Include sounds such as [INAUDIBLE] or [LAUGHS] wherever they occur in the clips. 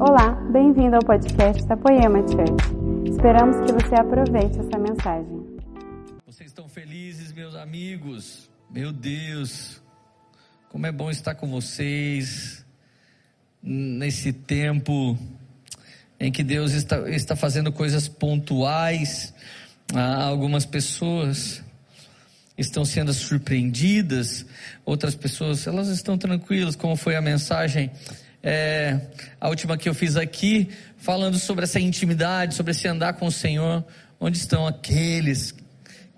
Olá, bem-vindo ao podcast da Poema Church. Esperamos que você aproveite essa mensagem. Vocês estão felizes, meus amigos? Meu Deus, como é bom estar com vocês nesse tempo em que Deus está, está fazendo coisas pontuais. Ah, algumas pessoas estão sendo surpreendidas, outras pessoas elas estão tranquilas, como foi a mensagem é, a última que eu fiz aqui, falando sobre essa intimidade, sobre esse andar com o Senhor. Onde estão aqueles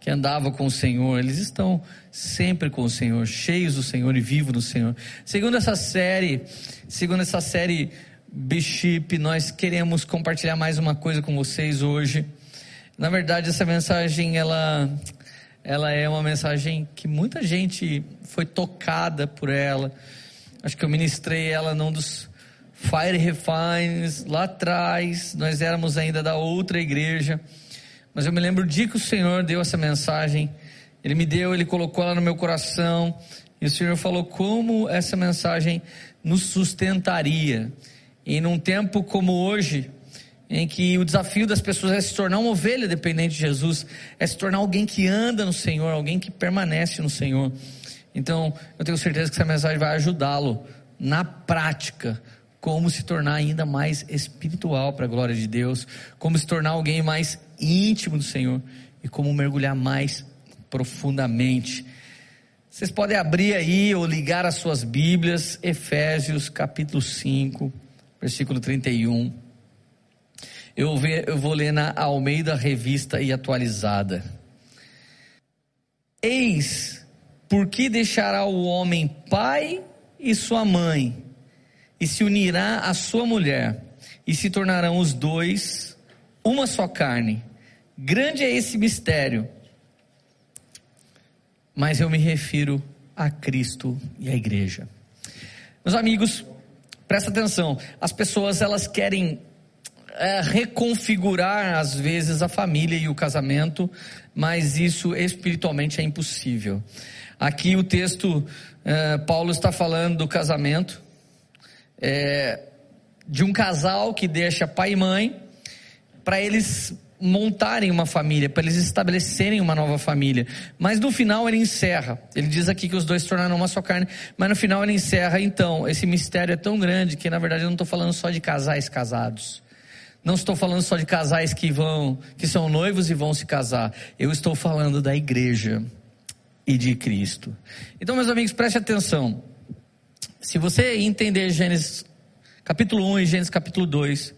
que andavam com o Senhor? Eles estão sempre com o Senhor, cheios do Senhor e vivos no Senhor. Segundo essa série, segundo essa série Bishop, nós queremos compartilhar mais uma coisa com vocês hoje. Na verdade, essa mensagem ela ela é uma mensagem que muita gente foi tocada por ela Acho que eu ministrei ela num dos Fire Refines, lá atrás, nós éramos ainda da outra igreja. Mas eu me lembro dia que o Senhor deu essa mensagem. Ele me deu, ele colocou ela no meu coração. E o Senhor falou como essa mensagem nos sustentaria. E num tempo como hoje, em que o desafio das pessoas é se tornar uma ovelha dependente de Jesus, é se tornar alguém que anda no Senhor, alguém que permanece no Senhor. Então, eu tenho certeza que essa mensagem vai ajudá-lo na prática, como se tornar ainda mais espiritual para a glória de Deus, como se tornar alguém mais íntimo do Senhor e como mergulhar mais profundamente. Vocês podem abrir aí ou ligar as suas Bíblias, Efésios capítulo 5, versículo 31. Eu, eu vou ler na Almeida Revista e Atualizada. Eis por que deixará o homem pai e sua mãe, e se unirá à sua mulher, e se tornarão os dois uma só carne? Grande é esse mistério, mas eu me refiro a Cristo e à igreja. Meus amigos, presta atenção, as pessoas elas querem é, reconfigurar às vezes a família e o casamento, mas isso espiritualmente é impossível. Aqui o texto, é, Paulo está falando do casamento, é, de um casal que deixa pai e mãe, para eles montarem uma família, para eles estabelecerem uma nova família. Mas no final ele encerra. Ele diz aqui que os dois se tornaram uma só carne, mas no final ele encerra. Então, esse mistério é tão grande que na verdade eu não estou falando só de casais casados. Não estou falando só de casais que vão, que são noivos e vão se casar. Eu estou falando da igreja e de Cristo. Então, meus amigos, preste atenção. Se você entender Gênesis capítulo 1 e Gênesis capítulo 2,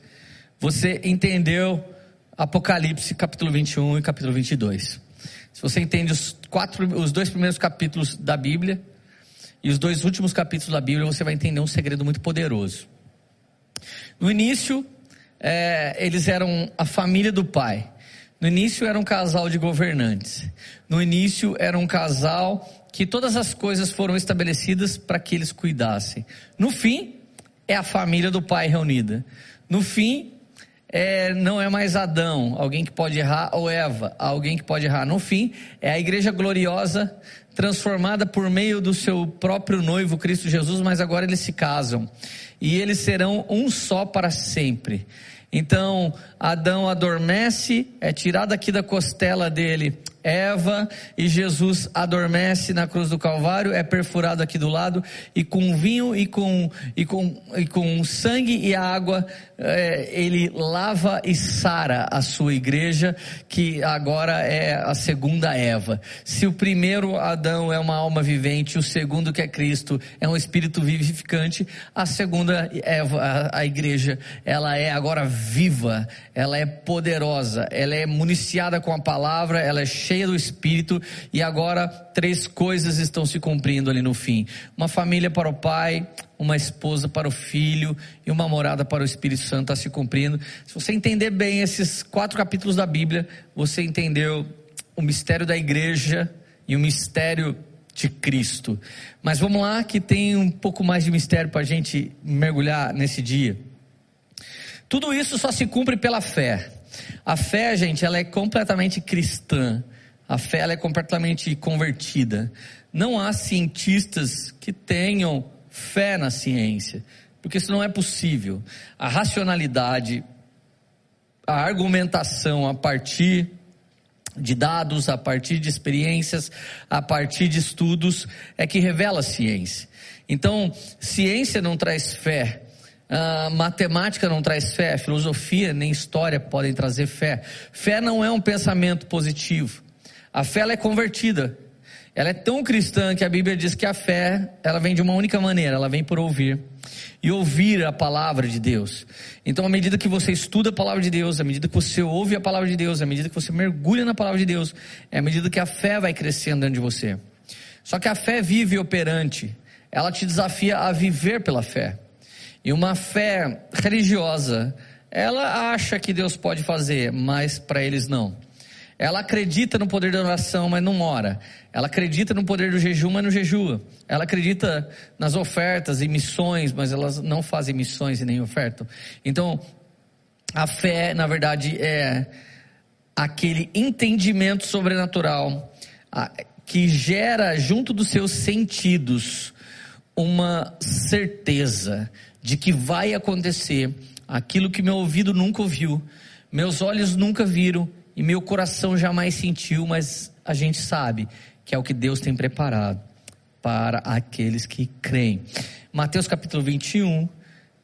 você entendeu Apocalipse capítulo 21 e capítulo 22. Se você entende os quatro, os dois primeiros capítulos da Bíblia e os dois últimos capítulos da Bíblia, você vai entender um segredo muito poderoso. No início, é, eles eram a família do pai. No início era um casal de governantes. No início era um casal que todas as coisas foram estabelecidas para que eles cuidassem. No fim, é a família do pai reunida. No fim, é, não é mais Adão, alguém que pode errar, ou Eva, alguém que pode errar. No fim, é a igreja gloriosa, transformada por meio do seu próprio noivo, Cristo Jesus, mas agora eles se casam. E eles serão um só para sempre. Então, Adão adormece, é tirado aqui da costela dele Eva e Jesus adormece na cruz do Calvário, é perfurado aqui do lado e com vinho e com e com e com sangue e água é, ele lava e sara a sua igreja que agora é a segunda Eva. Se o primeiro Adão é uma alma vivente, o segundo que é Cristo é um espírito vivificante, a segunda Eva, a, a igreja, ela é agora viva, ela é poderosa, ela é municiada com a palavra, ela é cheia cheia do Espírito e agora três coisas estão se cumprindo ali no fim: uma família para o pai, uma esposa para o filho e uma morada para o Espírito Santo está se cumprindo. Se você entender bem esses quatro capítulos da Bíblia, você entendeu o mistério da igreja e o mistério de Cristo. Mas vamos lá, que tem um pouco mais de mistério para a gente mergulhar nesse dia. Tudo isso só se cumpre pela fé. A fé, gente, ela é completamente cristã. A fé é completamente convertida. Não há cientistas que tenham fé na ciência. porque isso não é possível. A racionalidade, a argumentação a partir de dados, a partir de experiências, a partir de estudos, é que revela a ciência. Então, ciência não traz fé, uh, matemática não traz fé, filosofia nem história podem trazer fé. Fé não é um pensamento positivo. A fé ela é convertida. Ela é tão cristã que a Bíblia diz que a fé, ela vem de uma única maneira, ela vem por ouvir. E ouvir a palavra de Deus. Então, à medida que você estuda a palavra de Deus, à medida que você ouve a palavra de Deus, à medida que você mergulha na palavra de Deus, é à medida que a fé vai crescendo dentro de você. Só que a fé vive operante, ela te desafia a viver pela fé. E uma fé religiosa, ela acha que Deus pode fazer, mas para eles não. Ela acredita no poder da oração, mas não ora. Ela acredita no poder do jejum, mas não jejua. Ela acredita nas ofertas e missões, mas elas não fazem missões e nem ofertam. Então, a fé, na verdade, é aquele entendimento sobrenatural que gera junto dos seus sentidos uma certeza de que vai acontecer aquilo que meu ouvido nunca ouviu, meus olhos nunca viram e meu coração jamais sentiu, mas a gente sabe que é o que Deus tem preparado para aqueles que creem. Mateus capítulo 21,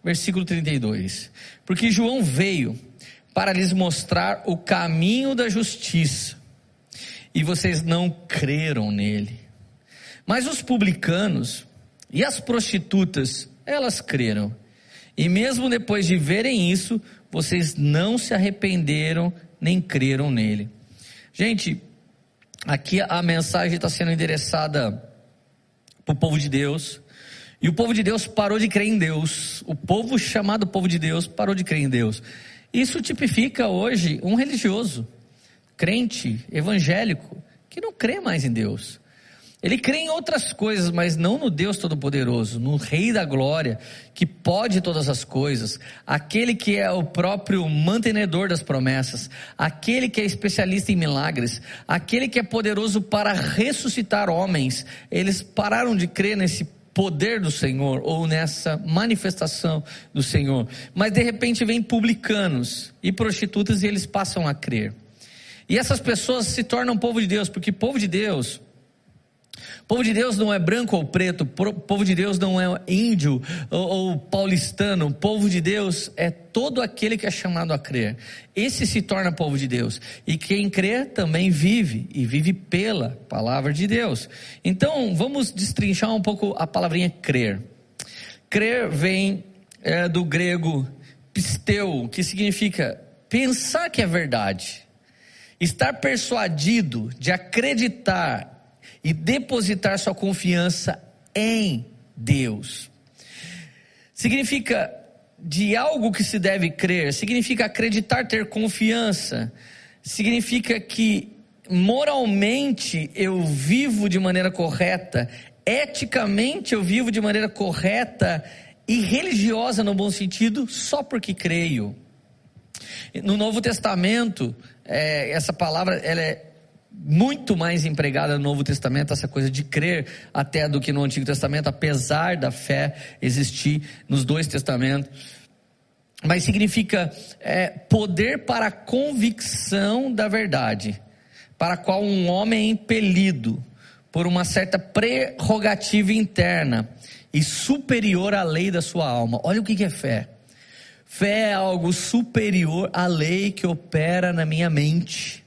versículo 32. Porque João veio para lhes mostrar o caminho da justiça, e vocês não creram nele. Mas os publicanos e as prostitutas, elas creram. E mesmo depois de verem isso, vocês não se arrependeram nem creram nele. Gente, aqui a mensagem está sendo endereçada para o povo de Deus. E o povo de Deus parou de crer em Deus. O povo chamado povo de Deus parou de crer em Deus. Isso tipifica hoje um religioso, crente, evangélico, que não crê mais em Deus. Ele crê em outras coisas, mas não no Deus Todo-Poderoso, no Rei da Glória, que pode todas as coisas, aquele que é o próprio mantenedor das promessas, aquele que é especialista em milagres, aquele que é poderoso para ressuscitar homens. Eles pararam de crer nesse poder do Senhor ou nessa manifestação do Senhor, mas de repente vem publicanos e prostitutas e eles passam a crer. E essas pessoas se tornam povo de Deus, porque povo de Deus povo de Deus não é branco ou preto, povo de Deus não é índio ou, ou paulistano, povo de Deus é todo aquele que é chamado a crer. Esse se torna povo de Deus. E quem crê também vive, e vive pela palavra de Deus. Então, vamos destrinchar um pouco a palavrinha crer. Crer vem é, do grego pisteu, que significa pensar que é verdade. Estar persuadido de acreditar e depositar sua confiança em Deus. Significa de algo que se deve crer, significa acreditar, ter confiança, significa que moralmente eu vivo de maneira correta, eticamente eu vivo de maneira correta e religiosa no bom sentido só porque creio. No Novo Testamento, é, essa palavra ela é muito mais empregada no Novo Testamento, essa coisa de crer até do que no Antigo Testamento, apesar da fé existir nos dois testamentos. Mas significa é, poder para a convicção da verdade, para a qual um homem é impelido por uma certa prerrogativa interna e superior à lei da sua alma. Olha o que é fé. Fé é algo superior à lei que opera na minha mente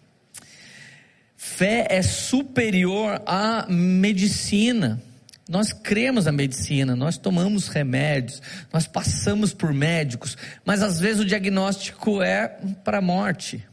Fé é superior à medicina. Nós cremos na medicina, nós tomamos remédios, nós passamos por médicos, mas às vezes o diagnóstico é para a morte.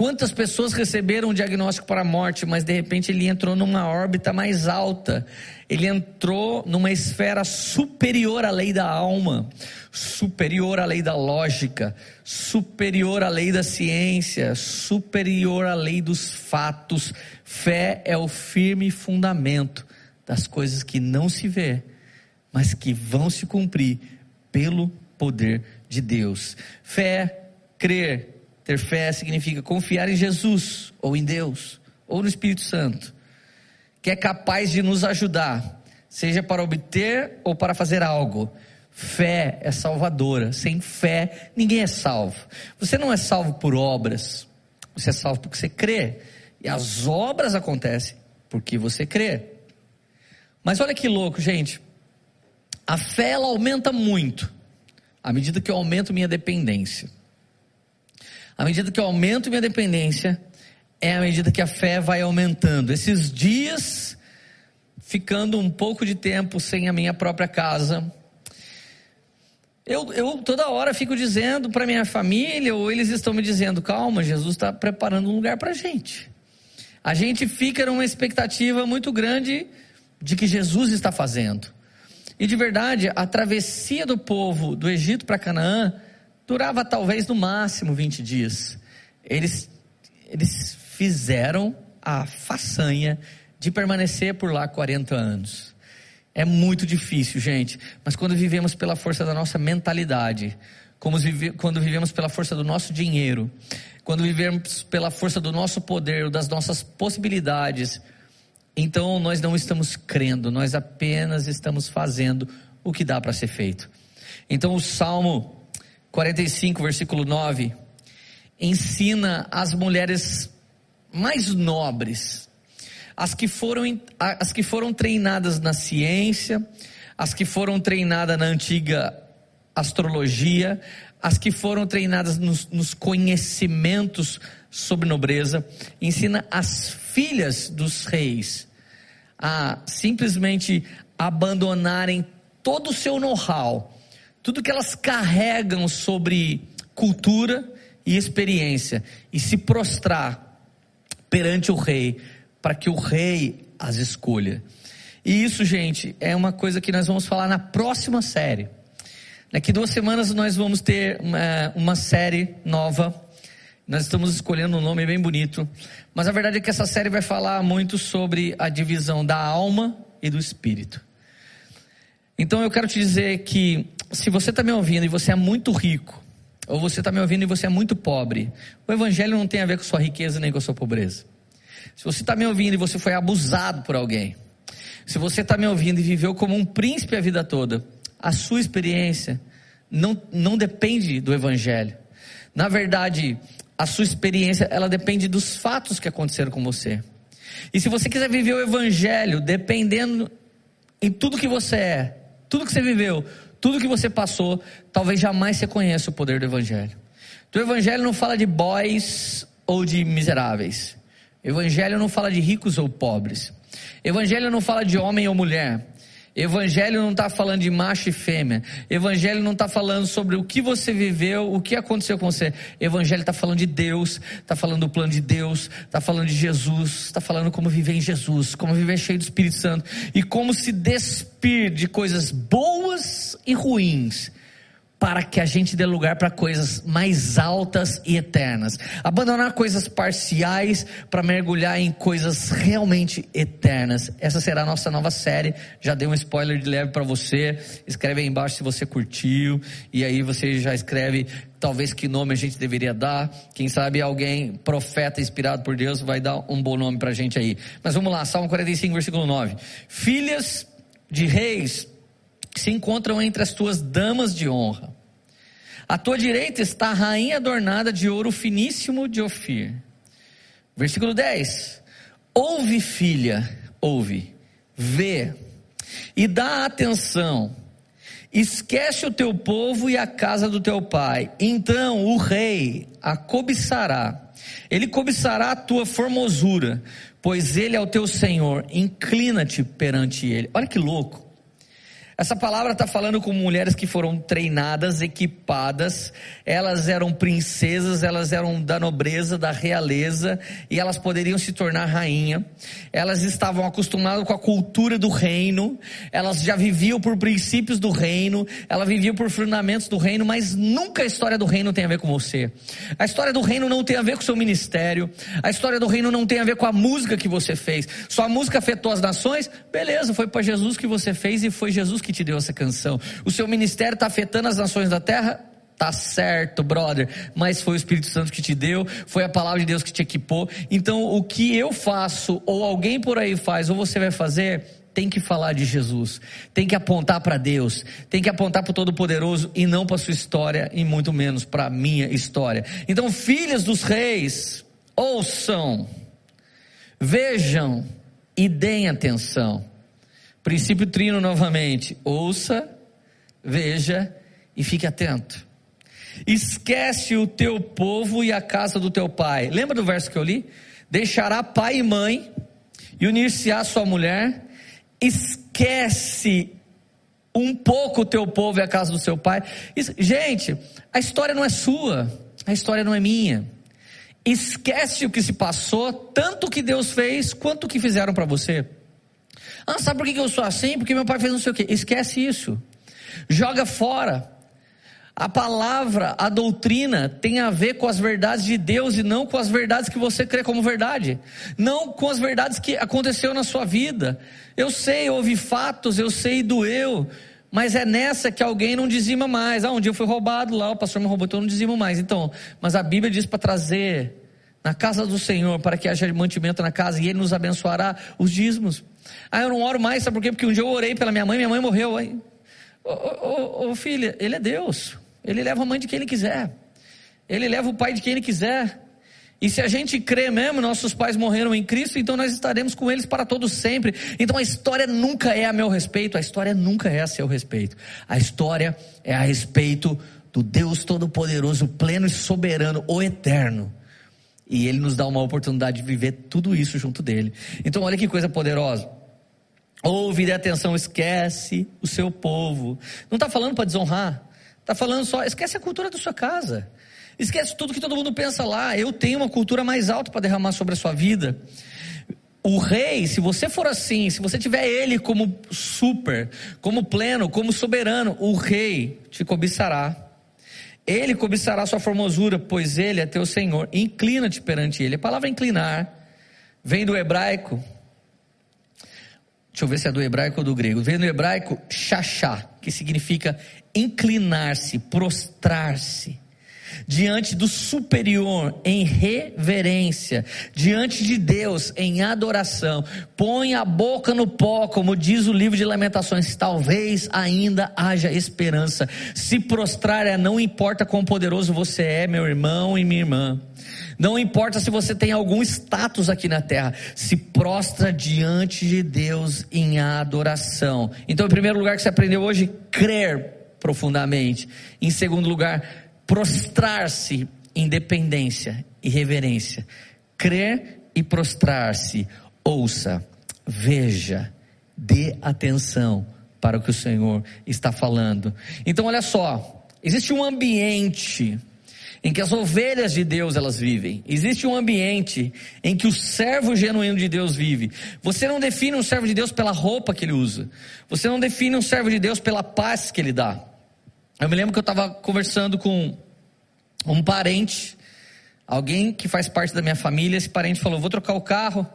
Quantas pessoas receberam um diagnóstico para a morte, mas de repente ele entrou numa órbita mais alta, ele entrou numa esfera superior à lei da alma, superior à lei da lógica, superior à lei da ciência, superior à lei dos fatos. Fé é o firme fundamento das coisas que não se vê, mas que vão se cumprir pelo poder de Deus. Fé, crer, ter fé significa confiar em Jesus, ou em Deus, ou no Espírito Santo, que é capaz de nos ajudar, seja para obter ou para fazer algo. Fé é salvadora. Sem fé, ninguém é salvo. Você não é salvo por obras. Você é salvo porque você crê. E as obras acontecem porque você crê. Mas olha que louco, gente. A fé ela aumenta muito à medida que eu aumento minha dependência. À medida que eu aumento minha dependência, é à medida que a fé vai aumentando. Esses dias, ficando um pouco de tempo sem a minha própria casa, eu, eu toda hora fico dizendo para minha família, ou eles estão me dizendo: calma, Jesus está preparando um lugar para a gente. A gente fica numa expectativa muito grande de que Jesus está fazendo. E de verdade, a travessia do povo do Egito para Canaã durava talvez no máximo 20 dias. Eles, eles fizeram a façanha de permanecer por lá 40 anos. É muito difícil, gente, mas quando vivemos pela força da nossa mentalidade, quando vivemos pela força do nosso dinheiro, quando vivemos pela força do nosso poder, das nossas possibilidades, então nós não estamos crendo, nós apenas estamos fazendo o que dá para ser feito. Então o Salmo 45, versículo 9, ensina as mulheres mais nobres, as que foram, as que foram treinadas na ciência, as que foram treinadas na antiga astrologia, as que foram treinadas nos, nos conhecimentos sobre nobreza, ensina as filhas dos reis a simplesmente abandonarem todo o seu know-how, tudo que elas carregam sobre cultura e experiência, e se prostrar perante o rei, para que o rei as escolha. E isso, gente, é uma coisa que nós vamos falar na próxima série. Daqui duas semanas nós vamos ter uma, uma série nova. Nós estamos escolhendo um nome bem bonito. Mas a verdade é que essa série vai falar muito sobre a divisão da alma e do espírito. Então eu quero te dizer que se você está me ouvindo e você é muito rico, ou você está me ouvindo e você é muito pobre, o evangelho não tem a ver com sua riqueza nem com sua pobreza. Se você está me ouvindo e você foi abusado por alguém, se você está me ouvindo e viveu como um príncipe a vida toda, a sua experiência não, não depende do evangelho. Na verdade, a sua experiência ela depende dos fatos que aconteceram com você. E se você quiser viver o evangelho dependendo em tudo que você é, tudo que você viveu, tudo que você passou, talvez jamais você conheça o poder do Evangelho. O Evangelho não fala de boys ou de miseráveis. O Evangelho não fala de ricos ou pobres. Evangelho não fala de homem ou mulher. Evangelho não está falando de macho e fêmea. Evangelho não está falando sobre o que você viveu, o que aconteceu com você. Evangelho está falando de Deus, está falando do plano de Deus, está falando de Jesus, está falando como viver em Jesus, como viver cheio do Espírito Santo e como se despir de coisas boas e ruins para que a gente dê lugar para coisas mais altas e eternas. Abandonar coisas parciais para mergulhar em coisas realmente eternas. Essa será a nossa nova série. Já dei um spoiler de leve para você. Escreve aí embaixo se você curtiu. E aí você já escreve talvez que nome a gente deveria dar. Quem sabe alguém, profeta inspirado por Deus, vai dar um bom nome para a gente aí. Mas vamos lá, Salmo 45, versículo 9. Filhas de reis se encontram entre as tuas damas de honra. À tua direita está a rainha adornada de ouro finíssimo de Ofir. Versículo 10. Ouve, filha, ouve, vê, e dá atenção. Esquece o teu povo e a casa do teu pai. Então o rei a cobiçará. Ele cobiçará a tua formosura, pois ele é o teu Senhor. Inclina-te perante ele. Olha que louco. Essa palavra está falando com mulheres que foram treinadas, equipadas, elas eram princesas, elas eram da nobreza, da realeza, e elas poderiam se tornar rainha. Elas estavam acostumadas com a cultura do reino, elas já viviam por princípios do reino, elas viviam por fundamentos do reino, mas nunca a história do reino tem a ver com você. A história do reino não tem a ver com o seu ministério, a história do reino não tem a ver com a música que você fez. Sua música afetou as nações, beleza, foi para Jesus que você fez e foi Jesus que que te deu essa canção. O seu ministério está afetando as nações da terra? Tá certo, brother, mas foi o Espírito Santo que te deu, foi a palavra de Deus que te equipou. Então, o que eu faço, ou alguém por aí faz, ou você vai fazer, tem que falar de Jesus, tem que apontar para Deus, tem que apontar para o Todo-Poderoso e não para sua história e muito menos para a minha história. Então, filhas dos reis, ouçam, vejam e deem atenção. Princípio trino novamente: ouça, veja e fique atento. Esquece o teu povo e a casa do teu pai. Lembra do verso que eu li? Deixará pai e mãe e unir-se-á sua mulher. Esquece um pouco o teu povo e a casa do seu pai. Gente, a história não é sua, a história não é minha. Esquece o que se passou, tanto o que Deus fez, quanto o que fizeram para você. Ah, sabe por que eu sou assim? Porque meu pai fez não sei o quê. Esquece isso. Joga fora. A palavra, a doutrina tem a ver com as verdades de Deus e não com as verdades que você crê como verdade. Não com as verdades que aconteceu na sua vida. Eu sei, houve fatos, eu sei, doeu. Mas é nessa que alguém não dizima mais. Ah, um dia eu fui roubado lá, o pastor me roubou, então eu não dizimo mais. Então, mas a Bíblia diz para trazer na casa do Senhor, para que haja mantimento na casa e Ele nos abençoará os dízimos. Ah, eu não oro mais, sabe por quê? Porque um dia eu orei pela minha mãe, minha mãe morreu. Aí, ô, ô, filha, Ele é Deus. Ele leva a mãe de quem Ele quiser. Ele leva o pai de quem Ele quiser. E se a gente crê mesmo, nossos pais morreram em Cristo, então nós estaremos com eles para todos sempre. Então a história nunca é a meu respeito, a história nunca é a seu respeito. A história é a respeito do Deus Todo-Poderoso, pleno e soberano, o eterno. E ele nos dá uma oportunidade de viver tudo isso junto dele. Então olha que coisa poderosa. Ouve de atenção, esquece o seu povo. Não está falando para desonrar. Está falando só, esquece a cultura da sua casa. Esquece tudo que todo mundo pensa lá. Eu tenho uma cultura mais alta para derramar sobre a sua vida. O rei, se você for assim, se você tiver ele como super, como pleno, como soberano, o rei te cobiçará. Ele cobiçará sua formosura, pois ele é teu Senhor. Inclina-te perante ele. A palavra inclinar vem do hebraico. Deixa eu ver se é do hebraico ou do grego. Vem do hebraico chachá, que significa inclinar-se, prostrar-se diante do superior em reverência, diante de Deus em adoração. Põe a boca no pó, como diz o livro de Lamentações, talvez ainda haja esperança. Se prostrar é não importa quão poderoso você é, meu irmão e minha irmã. Não importa se você tem algum status aqui na terra, se prostra diante de Deus em adoração. Então, em primeiro lugar que você aprendeu hoje, crer profundamente. Em segundo lugar, prostrar-se em dependência e reverência. Crer e prostrar-se. Ouça, veja, dê atenção para o que o Senhor está falando. Então, olha só, existe um ambiente em que as ovelhas de Deus elas vivem. Existe um ambiente em que o servo genuíno de Deus vive. Você não define um servo de Deus pela roupa que ele usa. Você não define um servo de Deus pela paz que ele dá. Eu me lembro que eu estava conversando com um parente, alguém que faz parte da minha família. Esse parente falou: Vou trocar o carro,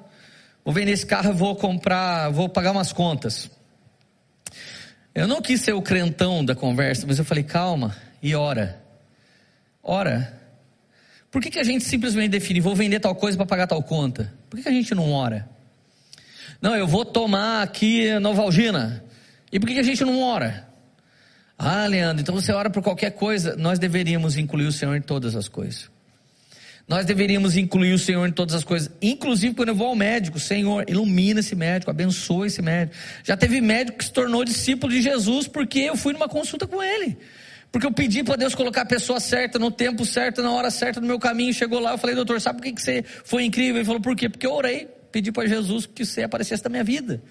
vou vender esse carro, vou comprar, vou pagar umas contas. Eu não quis ser o crentão da conversa, mas eu falei: Calma e ora. Ora. Por que, que a gente simplesmente define, vou vender tal coisa para pagar tal conta? Por que, que a gente não ora? Não, eu vou tomar aqui Novalgina. E por que, que a gente não ora? Ah, Leandro, então você ora por qualquer coisa. Nós deveríamos incluir o Senhor em todas as coisas. Nós deveríamos incluir o Senhor em todas as coisas, inclusive quando eu vou ao médico, Senhor, ilumina esse médico, abençoa esse médico. Já teve médico que se tornou discípulo de Jesus porque eu fui numa consulta com ele. Porque eu pedi para Deus colocar a pessoa certa, no tempo certo, na hora certa, no meu caminho. Chegou lá, eu falei, doutor, sabe por que, que você foi incrível? Ele falou, por quê? Porque eu orei, pedi para Jesus que você aparecesse na minha vida.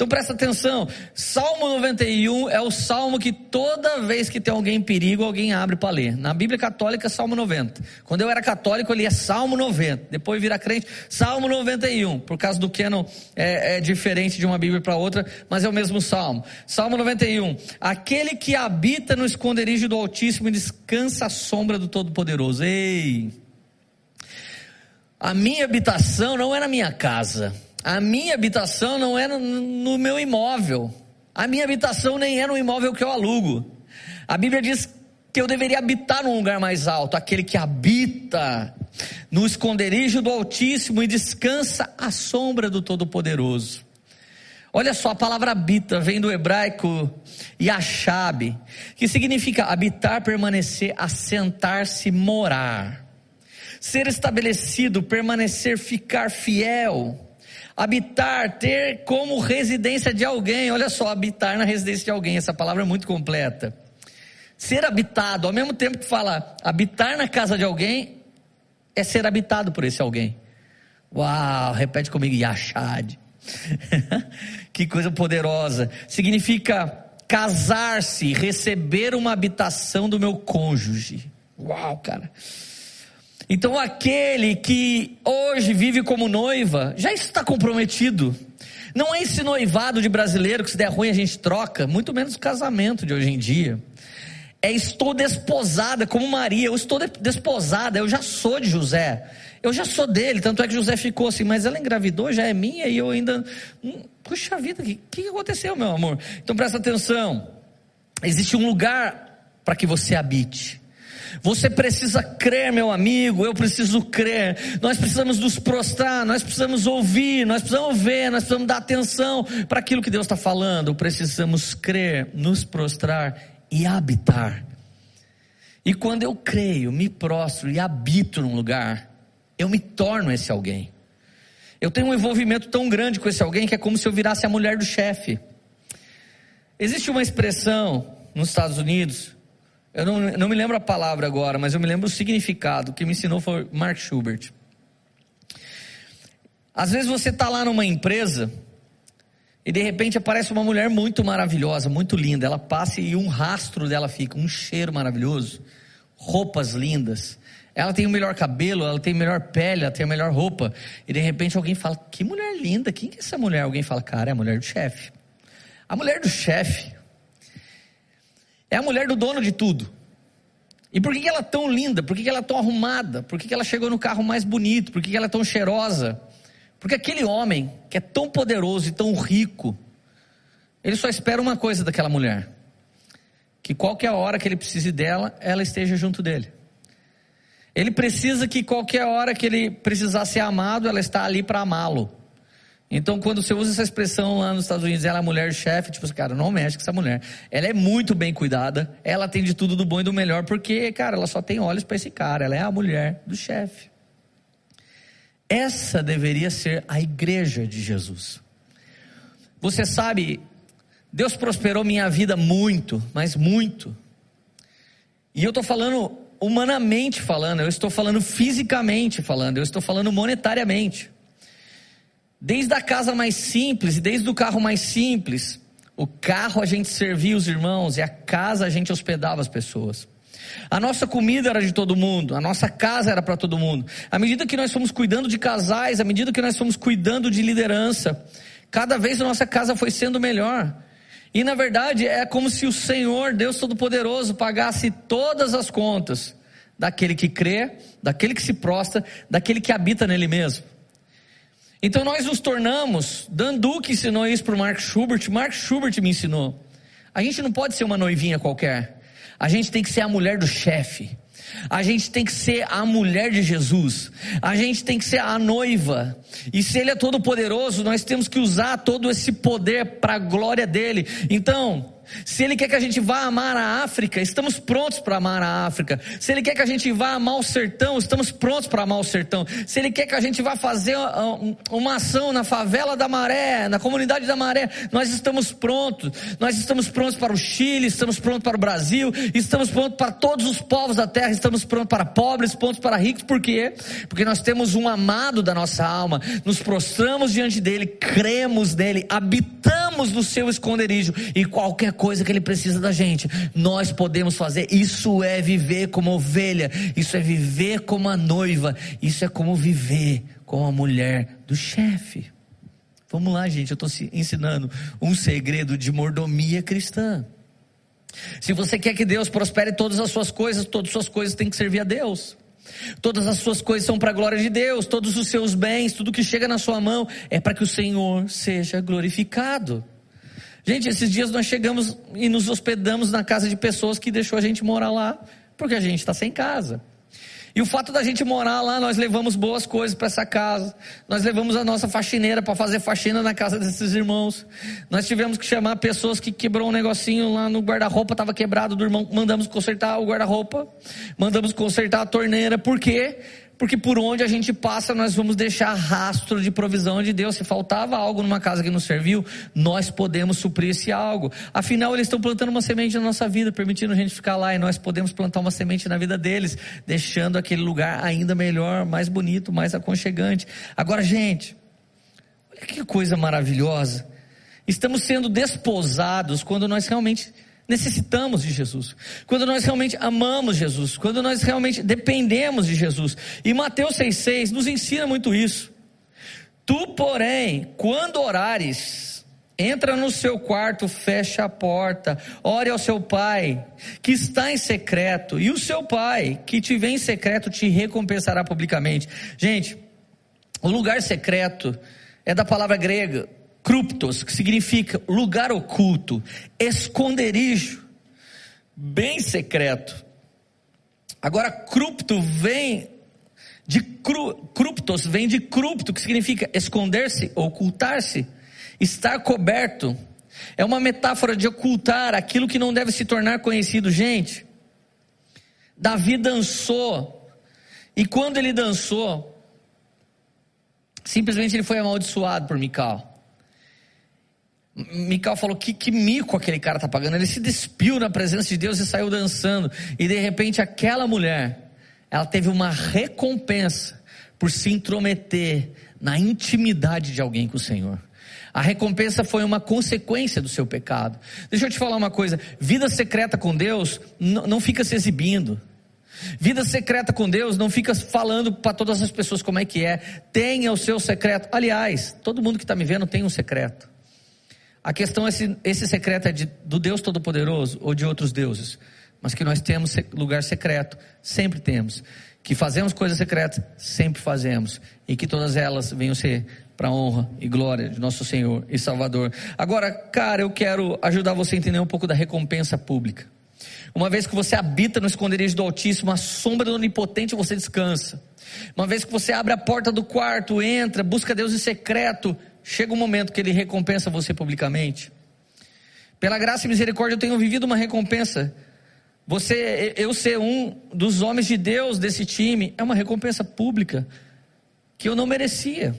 Então presta atenção, Salmo 91 é o salmo que toda vez que tem alguém em perigo, alguém abre para ler. Na Bíblia Católica, Salmo 90. Quando eu era católico, eu lia Salmo 90. Depois vira crente, Salmo 91. Por causa do Canon é, é diferente de uma Bíblia para outra, mas é o mesmo salmo. Salmo 91. Aquele que habita no esconderijo do Altíssimo e descansa à sombra do Todo-Poderoso. Ei! A minha habitação não é na minha casa a minha habitação não é no, meu imóvel. A minha habitação nem é no imóvel que eu alugo. A Bíblia diz que eu deveria habitar num lugar mais alto, aquele que habita no esconderijo do Altíssimo e descansa à sombra do Todo-Poderoso. Olha só, a palavra habita vem do hebraico yashab, que significa habitar, permanecer, assentar-se, morar. Ser estabelecido, permanecer, ficar fiel. Habitar, ter como residência de alguém. Olha só, habitar na residência de alguém, essa palavra é muito completa. Ser habitado, ao mesmo tempo que fala habitar na casa de alguém, é ser habitado por esse alguém. Uau, repete comigo, Yashad. [LAUGHS] que coisa poderosa. Significa casar-se, receber uma habitação do meu cônjuge. Uau, cara. Então aquele que hoje vive como noiva já está comprometido. Não é esse noivado de brasileiro que se der ruim a gente troca, muito menos o casamento de hoje em dia. É estou desposada como Maria, eu estou desposada, eu já sou de José. Eu já sou dele, tanto é que José ficou assim, mas ela engravidou, já é minha e eu ainda. Hum, puxa vida, o que, que aconteceu, meu amor? Então presta atenção. Existe um lugar para que você habite. Você precisa crer, meu amigo, eu preciso crer. Nós precisamos nos prostrar, nós precisamos ouvir, nós precisamos ver, nós precisamos dar atenção para aquilo que Deus está falando. Precisamos crer, nos prostrar e habitar. E quando eu creio, me prostro e habito num lugar, eu me torno esse alguém. Eu tenho um envolvimento tão grande com esse alguém que é como se eu virasse a mulher do chefe. Existe uma expressão nos Estados Unidos, eu não, não me lembro a palavra agora, mas eu me lembro o significado, que me ensinou foi Mark Schubert. Às vezes você está lá numa empresa e de repente aparece uma mulher muito maravilhosa, muito linda. Ela passa e um rastro dela fica, um cheiro maravilhoso, roupas lindas. Ela tem o melhor cabelo, ela tem a melhor pele, ela tem a melhor roupa. E de repente alguém fala: Que mulher linda, quem que é essa mulher? Alguém fala: Cara, é a mulher do chefe. A mulher do chefe é a mulher do dono de tudo. E por que ela é tão linda? Por que ela é tão arrumada? Por que ela chegou no carro mais bonito? Por que ela é tão cheirosa? Porque aquele homem que é tão poderoso e tão rico, ele só espera uma coisa daquela mulher: que qualquer hora que ele precise dela, ela esteja junto dele. Ele precisa que qualquer hora que ele precisar ser amado, ela está ali para amá-lo. Então, quando você usa essa expressão lá nos Estados Unidos, ela é a mulher chefe, tipo, cara, não mexe com essa mulher. Ela é muito bem cuidada, ela tem de tudo do bom e do melhor, porque, cara, ela só tem olhos para esse cara, ela é a mulher do chefe. Essa deveria ser a igreja de Jesus. Você sabe, Deus prosperou minha vida muito, mas muito. E eu estou falando humanamente falando, eu estou falando fisicamente falando, eu estou falando monetariamente. Desde a casa mais simples e desde o carro mais simples, o carro a gente servia os irmãos e a casa a gente hospedava as pessoas. A nossa comida era de todo mundo, a nossa casa era para todo mundo. À medida que nós fomos cuidando de casais, à medida que nós fomos cuidando de liderança, cada vez a nossa casa foi sendo melhor. E na verdade é como se o Senhor, Deus Todo-Poderoso, pagasse todas as contas daquele que crê, daquele que se prostra, daquele que habita nele mesmo. Então nós nos tornamos, Dan Duque ensinou isso para o Mark Schubert, Mark Schubert me ensinou. A gente não pode ser uma noivinha qualquer. A gente tem que ser a mulher do chefe. A gente tem que ser a mulher de Jesus. A gente tem que ser a noiva. E se Ele é todo poderoso, nós temos que usar todo esse poder para a glória dele. Então, se Ele quer que a gente vá amar a África, estamos prontos para amar a África. Se Ele quer que a gente vá amar o sertão, estamos prontos para amar o sertão. Se Ele quer que a gente vá fazer uma ação na favela da Maré, na comunidade da Maré, nós estamos prontos. Nós estamos prontos para o Chile, estamos prontos para o Brasil, estamos prontos para todos os povos da terra, estamos prontos para pobres, prontos para ricos. Por quê? Porque nós temos um amado da nossa alma, nos prostramos diante dele, cremos nele, habitamos no seu esconderijo e qualquer coisa que ele precisa da gente, nós podemos fazer. Isso é viver como ovelha, isso é viver como a noiva, isso é como viver como a mulher do chefe. Vamos lá, gente, eu estou ensinando um segredo de mordomia cristã. Se você quer que Deus prospere todas as suas coisas, todas as suas coisas têm que servir a Deus. Todas as suas coisas são para a glória de Deus, todos os seus bens, tudo que chega na sua mão é para que o Senhor seja glorificado. Gente, esses dias nós chegamos e nos hospedamos na casa de pessoas que deixou a gente morar lá, porque a gente está sem casa. E o fato da gente morar lá, nós levamos boas coisas para essa casa. Nós levamos a nossa faxineira para fazer faxina na casa desses irmãos. Nós tivemos que chamar pessoas que quebrou um negocinho lá no guarda-roupa, estava quebrado do irmão. Mandamos consertar o guarda-roupa. Mandamos consertar a torneira. Por quê? Porque por onde a gente passa nós vamos deixar rastro de provisão de Deus. Se faltava algo numa casa que nos serviu, nós podemos suprir esse algo. Afinal, eles estão plantando uma semente na nossa vida, permitindo a gente ficar lá e nós podemos plantar uma semente na vida deles, deixando aquele lugar ainda melhor, mais bonito, mais aconchegante. Agora, gente, olha que coisa maravilhosa. Estamos sendo desposados quando nós realmente necessitamos de Jesus, quando nós realmente amamos Jesus, quando nós realmente dependemos de Jesus. E Mateus 6,6 nos ensina muito isso. Tu, porém, quando orares, entra no seu quarto, fecha a porta, ore ao seu pai, que está em secreto, e o seu pai, que te vê em secreto, te recompensará publicamente. Gente, o lugar secreto é da palavra grega Cruptos, que significa lugar oculto, esconderijo, bem secreto. Agora, crupto vem de cru, vem de crupto, que significa esconder-se, ocultar-se, estar coberto. É uma metáfora de ocultar aquilo que não deve se tornar conhecido. Gente, Davi dançou, e quando ele dançou, simplesmente ele foi amaldiçoado por Mical. Mical falou: que, que mico aquele cara tá pagando. Ele se despiu na presença de Deus e saiu dançando. E de repente, aquela mulher, ela teve uma recompensa por se intrometer na intimidade de alguém com o Senhor. A recompensa foi uma consequência do seu pecado. Deixa eu te falar uma coisa: vida secreta com Deus não fica se exibindo. Vida secreta com Deus não fica falando para todas as pessoas como é que é. Tenha o seu secreto. Aliás, todo mundo que está me vendo tem um secreto. A questão é se esse secreto é de, do Deus Todo-Poderoso ou de outros deuses. Mas que nós temos lugar secreto, sempre temos. Que fazemos coisas secretas, sempre fazemos. E que todas elas venham ser para honra e glória de nosso Senhor e Salvador. Agora, cara, eu quero ajudar você a entender um pouco da recompensa pública. Uma vez que você habita no esconderijo do Altíssimo, a sombra do Onipotente você descansa. Uma vez que você abre a porta do quarto, entra, busca Deus em secreto, chega um momento que ele recompensa você publicamente. Pela graça e misericórdia eu tenho vivido uma recompensa. Você, eu ser um dos homens de Deus desse time é uma recompensa pública que eu não merecia.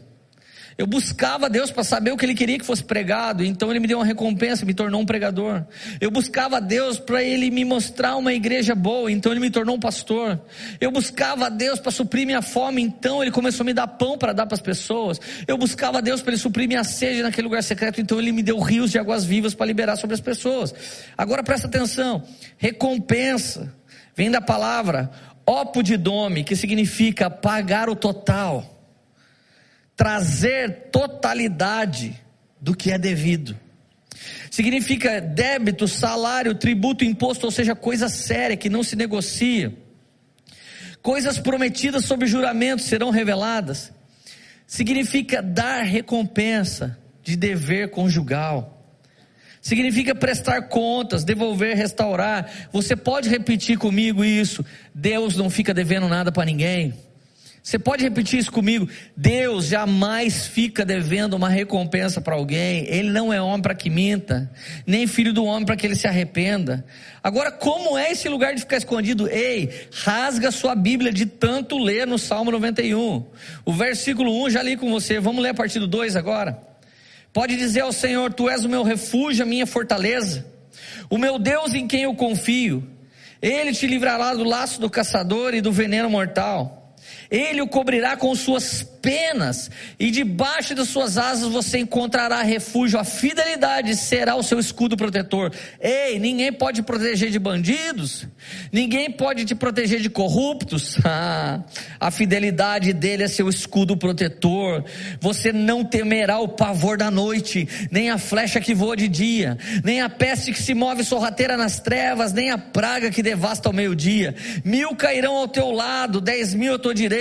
Eu buscava Deus para saber o que Ele queria que fosse pregado, então Ele me deu uma recompensa, me tornou um pregador. Eu buscava Deus para Ele me mostrar uma igreja boa, então Ele me tornou um pastor. Eu buscava Deus para suprir minha fome, então Ele começou a me dar pão para dar para as pessoas. Eu buscava Deus para Ele suprir minha sede naquele lugar secreto, então Ele me deu rios de águas vivas para liberar sobre as pessoas. Agora presta atenção: recompensa vem da palavra opodidome, que significa pagar o total trazer totalidade do que é devido. Significa débito, salário, tributo, imposto, ou seja, coisa séria que não se negocia. Coisas prometidas sob juramento serão reveladas. Significa dar recompensa de dever conjugal. Significa prestar contas, devolver, restaurar. Você pode repetir comigo isso? Deus não fica devendo nada para ninguém. Você pode repetir isso comigo? Deus jamais fica devendo uma recompensa para alguém. Ele não é homem para que minta, nem filho do homem para que ele se arrependa. Agora, como é esse lugar de ficar escondido? Ei, rasga sua Bíblia de tanto ler no Salmo 91. O versículo 1 já li com você. Vamos ler a partir do 2 agora. Pode dizer ao Senhor: Tu és o meu refúgio, a minha fortaleza, o meu Deus em quem eu confio. Ele te livrará do laço do caçador e do veneno mortal. Ele o cobrirá com suas penas, e debaixo das suas asas você encontrará refúgio. A fidelidade será o seu escudo protetor. Ei, ninguém pode proteger de bandidos, ninguém pode te proteger de corruptos. [LAUGHS] Ah, a fidelidade dele é seu escudo protetor. Você não temerá o pavor da noite, nem a flecha que voa de dia, nem a peste que se move sorrateira nas trevas, nem a praga que devasta ao meio-dia. Mil cairão ao teu lado, dez mil à tua direita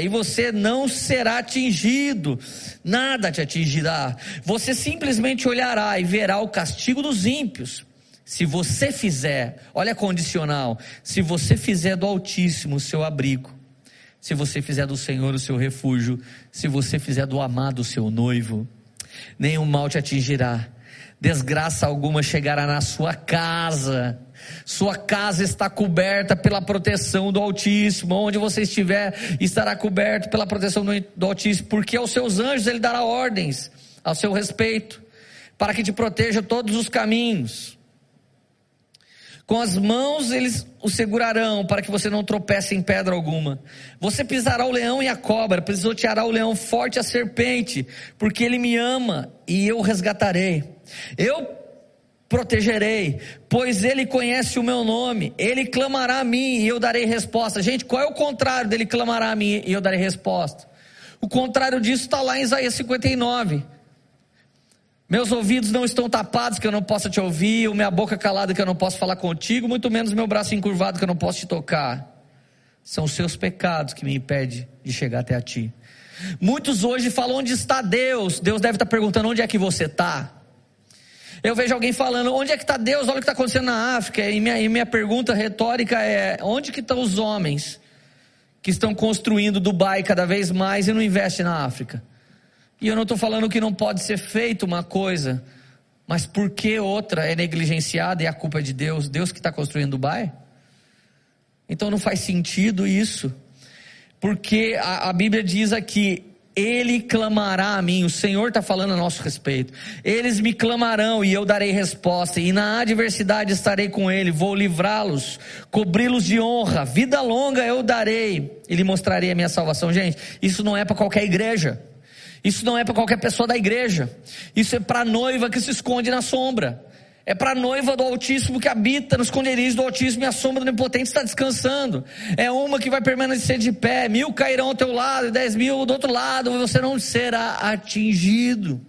e você não será atingido, nada te atingirá. Você simplesmente olhará e verá o castigo dos ímpios. Se você fizer, olha condicional, se você fizer do Altíssimo o seu abrigo, se você fizer do Senhor o seu refúgio, se você fizer do amado o seu noivo. Nenhum mal te atingirá, desgraça alguma chegará na sua casa. Sua casa está coberta pela proteção do Altíssimo. Onde você estiver, estará coberto pela proteção do Altíssimo, porque aos seus anjos ele dará ordens ao seu respeito, para que te proteja todos os caminhos. Com as mãos eles o segurarão para que você não tropece em pedra alguma. Você pisará o leão e a cobra, pisoteará o leão forte e a serpente, porque ele me ama e eu resgatarei. Eu protegerei, pois ele conhece o meu nome. Ele clamará a mim e eu darei resposta. Gente, qual é o contrário dele clamará a mim e eu darei resposta? O contrário disso está lá em Isaías 59. Meus ouvidos não estão tapados que eu não possa te ouvir, ou minha boca calada que eu não posso falar contigo, muito menos meu braço encurvado que eu não posso te tocar. São os seus pecados que me impedem de chegar até a ti. Muitos hoje falam onde está Deus. Deus deve estar perguntando onde é que você está. Eu vejo alguém falando onde é que está Deus, olha o que está acontecendo na África. E minha, e minha pergunta retórica é: onde que estão os homens que estão construindo Dubai cada vez mais e não investem na África? E eu não estou falando que não pode ser feito uma coisa, mas por que outra é negligenciada e a culpa é de Deus? Deus que está construindo Dubai? Então não faz sentido isso, porque a, a Bíblia diz aqui: Ele clamará a mim, o Senhor está falando a nosso respeito. Eles me clamarão e eu darei resposta, e na adversidade estarei com Ele, vou livrá-los, cobri-los de honra, vida longa eu darei, e lhe mostrarei a minha salvação. Gente, isso não é para qualquer igreja. Isso não é para qualquer pessoa da igreja. Isso é para a noiva que se esconde na sombra. É para a noiva do Altíssimo que habita no esconderijo do Altíssimo e a sombra do Onipotente está descansando. É uma que vai permanecer de pé. Mil cairão ao teu lado e dez mil do outro lado, você não será atingido.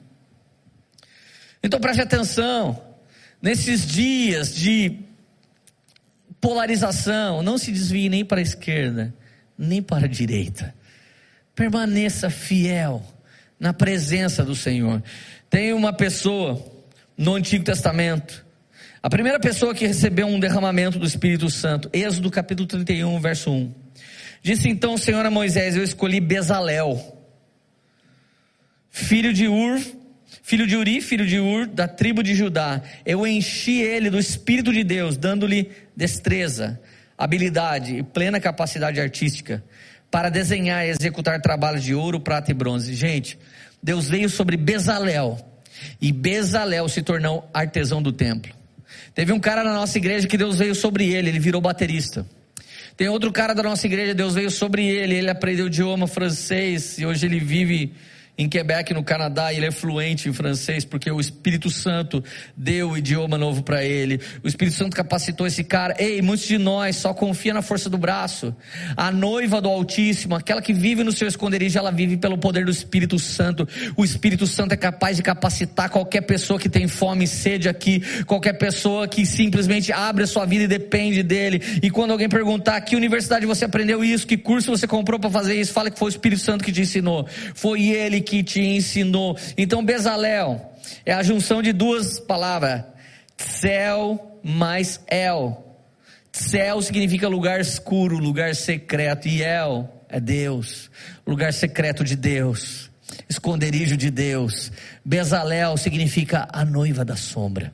Então preste atenção. Nesses dias de polarização, não se desvie nem para a esquerda, nem para a direita. Permaneça fiel na presença do Senhor. Tem uma pessoa no Antigo Testamento, a primeira pessoa que recebeu um derramamento do Espírito Santo, Êxodo capítulo 31, verso 1. Disse então o Senhor a Moisés: Eu escolhi Bezalel, filho de Ur, filho de Uri, filho de Ur, da tribo de Judá. Eu enchi ele do Espírito de Deus, dando-lhe destreza, habilidade e plena capacidade artística para desenhar e executar trabalhos de ouro, prata e bronze. Gente, Deus veio sobre Bezalel e Bezalel se tornou artesão do templo. Teve um cara na nossa igreja que Deus veio sobre ele, ele virou baterista. Tem outro cara da nossa igreja, Deus veio sobre ele, ele aprendeu o idioma francês e hoje ele vive em Quebec, no Canadá, ele é fluente em francês porque o Espírito Santo deu o idioma novo para ele. O Espírito Santo capacitou esse cara. Ei, muitos de nós só confia na força do braço. A noiva do Altíssimo, aquela que vive no seu esconderijo, ela vive pelo poder do Espírito Santo. O Espírito Santo é capaz de capacitar qualquer pessoa que tem fome e sede aqui, qualquer pessoa que simplesmente abre a sua vida e depende dele. E quando alguém perguntar que universidade você aprendeu isso, que curso você comprou para fazer isso, fala que foi o Espírito Santo que te ensinou. Foi ele que te ensinou. Então, Bezalel é a junção de duas palavras: céu mais El. Céu significa lugar escuro, lugar secreto, e El é Deus, lugar secreto de Deus, esconderijo de Deus. Bezalel significa a noiva da sombra.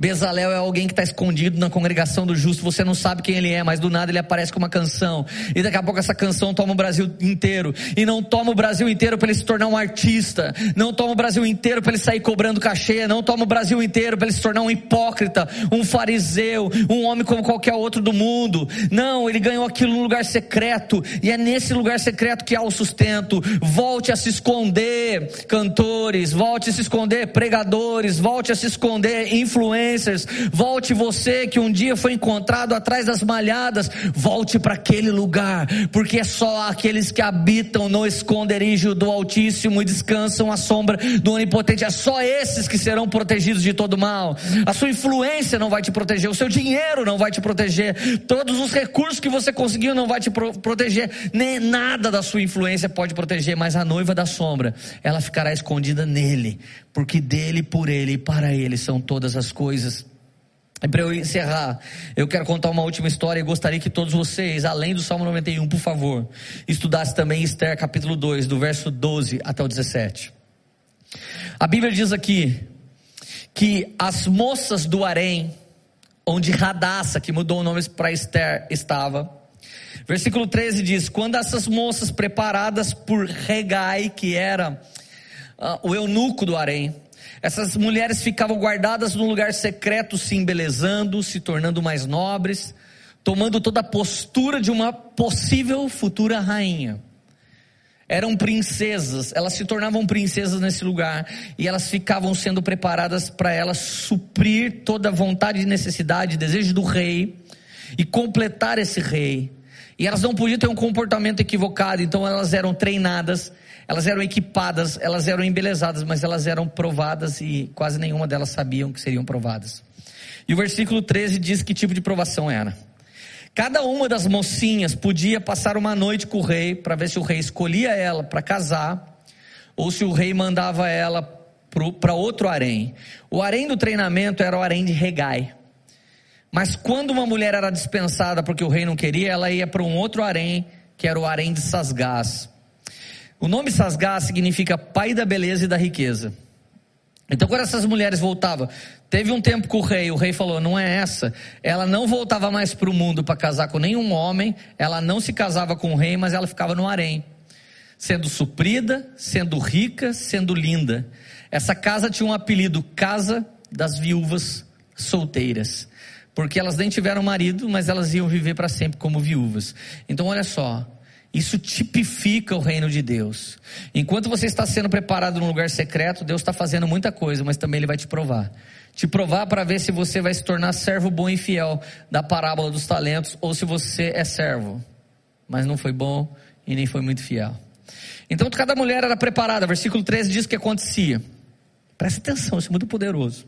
Bezalel é alguém que está escondido na congregação do justo, você não sabe quem ele é, mas do nada ele aparece com uma canção, e daqui a pouco essa canção toma o Brasil inteiro, e não toma o Brasil inteiro para ele se tornar um artista, não toma o Brasil inteiro para ele sair cobrando cachê, não toma o Brasil inteiro para ele se tornar um hipócrita, um fariseu, um homem como qualquer outro do mundo, não, ele ganhou aquilo num lugar secreto, e é nesse lugar secreto que há o sustento, volte a se esconder, cantores, volte a se esconder, pregadores, volte a se esconder, influentes, volte você que um dia foi encontrado atrás das malhadas, volte para aquele lugar, porque é só aqueles que habitam no esconderijo do Altíssimo e descansam à sombra do Onipotente, é só esses que serão protegidos de todo mal. A sua influência não vai te proteger, o seu dinheiro não vai te proteger, todos os recursos que você conseguiu não vai te pro proteger, nem nada da sua influência pode proteger, mas a noiva da sombra, ela ficará escondida nele, porque dele, por ele e para ele são todas as coisas. E para eu encerrar, eu quero contar uma última história e gostaria que todos vocês, além do Salmo 91, por favor, estudassem também Esther capítulo 2, do verso 12 até o 17. A Bíblia diz aqui que as moças do harém, onde Radassa, que mudou o nome para Esther, estava, versículo 13 diz: Quando essas moças preparadas por Regai, que era o eunuco do harém, essas mulheres ficavam guardadas num lugar secreto, se embelezando, se tornando mais nobres, tomando toda a postura de uma possível futura rainha. Eram princesas, elas se tornavam princesas nesse lugar e elas ficavam sendo preparadas para elas suprir toda a vontade e necessidade, desejo do rei e completar esse rei. E elas não podiam ter um comportamento equivocado, então elas eram treinadas elas eram equipadas, elas eram embelezadas, mas elas eram provadas e quase nenhuma delas sabiam que seriam provadas. E o versículo 13 diz que tipo de provação era. Cada uma das mocinhas podia passar uma noite com o rei para ver se o rei escolhia ela para casar ou se o rei mandava ela para outro harém. O harém do treinamento era o harém de Regai. Mas quando uma mulher era dispensada porque o rei não queria, ela ia para um outro harém, que era o harém de Sasgás. O nome Sasgá significa pai da beleza e da riqueza. Então, quando essas mulheres voltavam, teve um tempo com o rei, o rei falou: não é essa. Ela não voltava mais para o mundo para casar com nenhum homem, ela não se casava com o rei, mas ela ficava no harém, sendo suprida, sendo rica, sendo linda. Essa casa tinha um apelido Casa das Viúvas Solteiras, porque elas nem tiveram marido, mas elas iam viver para sempre como viúvas. Então, olha só, isso tipifica o reino de Deus. Enquanto você está sendo preparado num lugar secreto, Deus está fazendo muita coisa, mas também Ele vai te provar. Te provar para ver se você vai se tornar servo bom e fiel da parábola dos talentos, ou se você é servo, mas não foi bom e nem foi muito fiel. Então cada mulher era preparada. Versículo 13 diz o que acontecia. Presta atenção, isso é muito poderoso.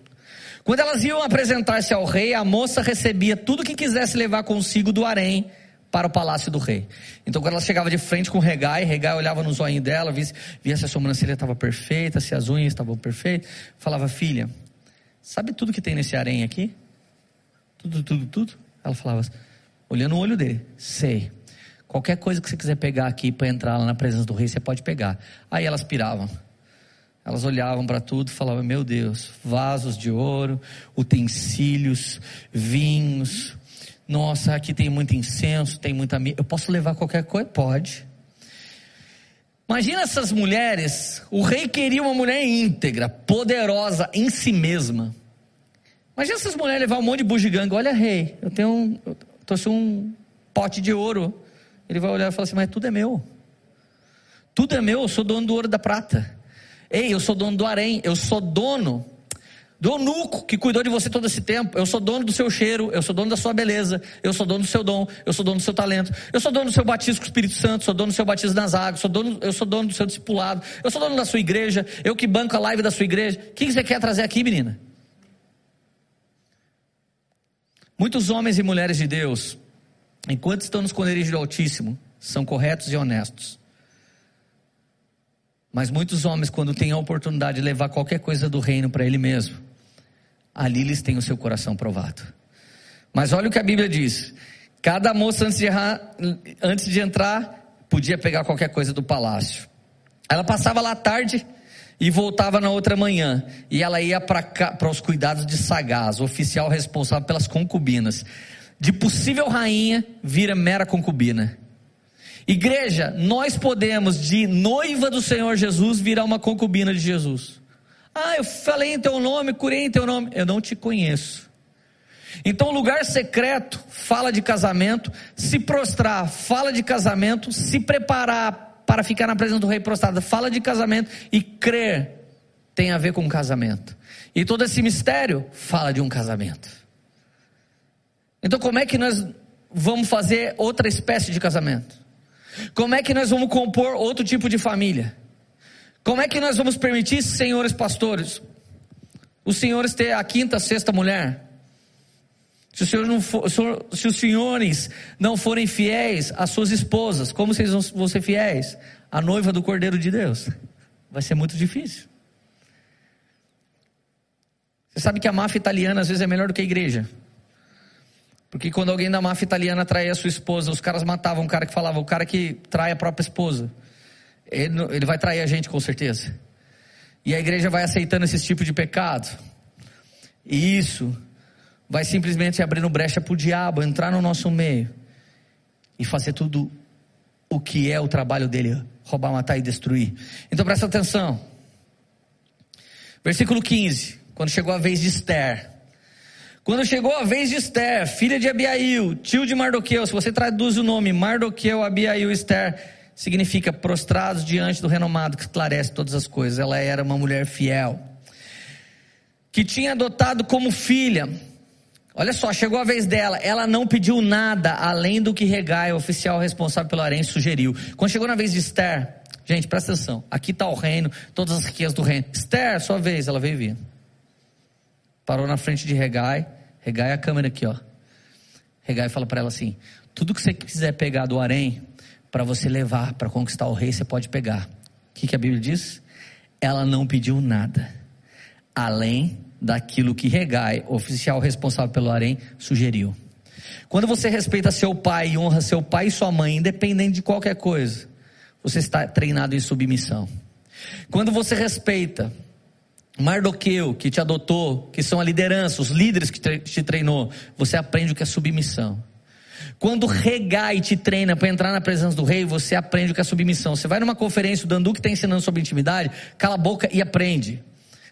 Quando elas iam apresentar-se ao rei, a moça recebia tudo que quisesse levar consigo do harém para o palácio do rei. Então, quando ela chegava de frente com o Regai, Regai olhava no zoinho dela, via, via se a sobrancelha estava perfeita, se as unhas estavam perfeitas, falava, filha, sabe tudo que tem nesse harém aqui? Tudo, tudo, tudo? Ela falava, olhando o olho dele, sei. Qualquer coisa que você quiser pegar aqui para entrar lá na presença do rei, você pode pegar. Aí elas piravam. Elas olhavam para tudo e falavam: Meu Deus, vasos de ouro, utensílios, vinhos, nossa, aqui tem muito incenso, tem muita. Eu posso levar qualquer coisa? Pode. Imagina essas mulheres. O rei queria uma mulher íntegra, poderosa em si mesma. Imagina essas mulheres levar um monte de bugiganga. Olha, rei, eu tenho um, eu trouxe um pote de ouro. Ele vai olhar e falar assim: Mas tudo é meu. Tudo é meu, eu sou dono do ouro da prata. Ei, eu sou dono do harém, eu sou dono do eunuco que cuidou de você todo esse tempo. Eu sou dono do seu cheiro, eu sou dono da sua beleza, eu sou dono do seu dom, eu sou dono do seu talento, eu sou dono do seu batismo com o Espírito Santo, sou dono do seu batismo nas águas, sou dono, eu sou dono do seu discipulado, eu sou dono da sua igreja, eu que banco a live da sua igreja. O que você quer trazer aqui, menina? Muitos homens e mulheres de Deus, enquanto estão no esconderijo do Altíssimo, são corretos e honestos. Mas muitos homens, quando têm a oportunidade de levar qualquer coisa do reino para ele mesmo, ali eles têm o seu coração provado. Mas olha o que a Bíblia diz: cada moça antes de, errar, antes de entrar podia pegar qualquer coisa do palácio. Ela passava lá tarde e voltava na outra manhã. E ela ia para os cuidados de Sagaz, oficial responsável pelas concubinas. De possível rainha, vira mera concubina. Igreja, nós podemos, de noiva do Senhor Jesus, virar uma concubina de Jesus. Ah, eu falei em teu nome, curei em teu nome. Eu não te conheço. Então, lugar secreto fala de casamento, se prostrar fala de casamento, se preparar para ficar na presença do rei prostrado fala de casamento e crer tem a ver com casamento. E todo esse mistério fala de um casamento. Então, como é que nós vamos fazer outra espécie de casamento? Como é que nós vamos compor outro tipo de família? Como é que nós vamos permitir, senhores pastores, os senhores ter a quinta, sexta mulher? Se, senhor não for, se os senhores não forem fiéis às suas esposas, como vocês vão ser fiéis? à noiva do Cordeiro de Deus. Vai ser muito difícil. Você sabe que a máfia italiana às vezes é melhor do que a igreja. Porque quando alguém da máfia italiana traía a sua esposa, os caras matavam o cara que falava, o cara que trai a própria esposa. Ele, vai trair a gente com certeza. E a igreja vai aceitando esse tipo de pecado. E isso vai simplesmente abrindo brecha para o diabo entrar no nosso meio e fazer tudo o que é o trabalho dele: roubar, matar e destruir. Então presta atenção. Versículo 15: quando chegou a vez de Esther. Quando chegou a vez de Esther, filha de Abiail, tio de Mardoqueu, se você traduz o nome Mardoqueu, Abiail, Esther, significa prostrados diante do renomado que esclarece todas as coisas. Ela era uma mulher fiel, que tinha adotado como filha. Olha só, chegou a vez dela, ela não pediu nada além do que Regai, o oficial responsável pelo harém, sugeriu. Quando chegou na vez de Esther, gente, presta atenção, aqui está o reino, todas as riquezas do reino. Esther, sua vez, ela veio vir. Parou na frente de Regai. Regai a câmera aqui, ó. Regai fala para ela assim: tudo que você quiser pegar do harém para você levar para conquistar o rei, você pode pegar. O que, que a Bíblia diz? Ela não pediu nada além daquilo que Regai, oficial responsável pelo harém, sugeriu. Quando você respeita seu pai e honra seu pai e sua mãe, independente de qualquer coisa, você está treinado em submissão. Quando você respeita Mardoqueu, que te adotou, que são a liderança, os líderes que te treinou, você aprende o que é submissão. Quando Regai te treina para entrar na presença do rei, você aprende o que é submissão. Você vai numa conferência, o Dandu que está ensinando sobre intimidade, cala a boca e aprende.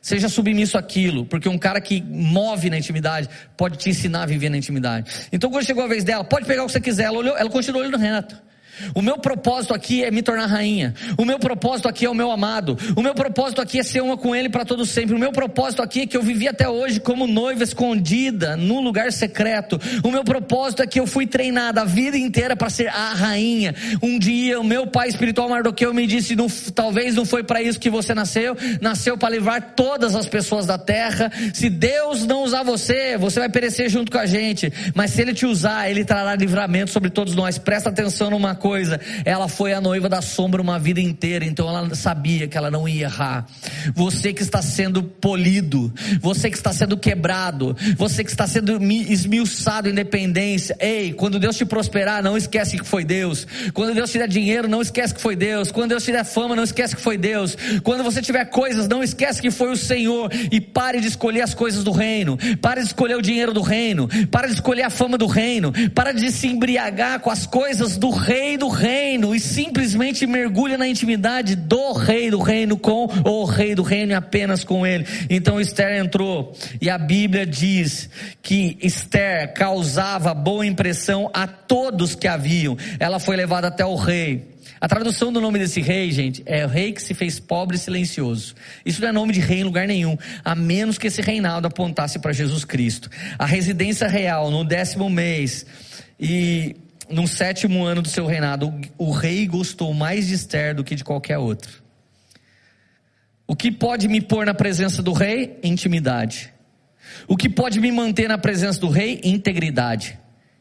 Seja submisso àquilo, porque um cara que move na intimidade pode te ensinar a viver na intimidade. Então, quando chegou a vez dela, pode pegar o que você quiser. Ela, olhou, ela continuou olhando reto. O meu propósito aqui é me tornar rainha. O meu propósito aqui é o meu amado. O meu propósito aqui é ser uma com ele para todo sempre. O meu propósito aqui é que eu vivi até hoje como noiva escondida num lugar secreto. O meu propósito é que eu fui treinada a vida inteira para ser a rainha. Um dia o meu pai espiritual Mardoqueu me disse: não, talvez não foi para isso que você nasceu. Nasceu para levar todas as pessoas da terra. Se Deus não usar você, você vai perecer junto com a gente. Mas se Ele te usar, Ele trará livramento sobre todos nós. Presta atenção numa coisa coisa, ela foi a noiva da sombra uma vida inteira, então ela sabia que ela não ia errar. Você que está sendo polido, você que está sendo quebrado, você que está sendo esmiuçado em dependência, ei, quando Deus te prosperar, não esquece que foi Deus. Quando Deus te der dinheiro, não esquece que foi Deus. Quando Deus te der fama, não esquece que foi Deus. Quando você tiver coisas, não esquece que foi o Senhor. E pare de escolher as coisas do reino. Pare de escolher o dinheiro do reino. Pare de escolher a fama do reino. Pare de se embriagar com as coisas do reino do reino e simplesmente mergulha na intimidade do rei do reino com o rei do reino e apenas com ele. Então Esther entrou e a Bíblia diz que Esther causava boa impressão a todos que haviam. Ela foi levada até o rei. A tradução do nome desse rei, gente, é o rei que se fez pobre e silencioso. Isso não é nome de rei em lugar nenhum, a menos que esse reinado apontasse para Jesus Cristo. A residência real no décimo mês e no sétimo ano do seu reinado, o, rei gostou mais de Esther do que de qualquer outro. O que pode me pôr na presença do rei? Intimidade. O que pode me manter na presença do rei? Integridade.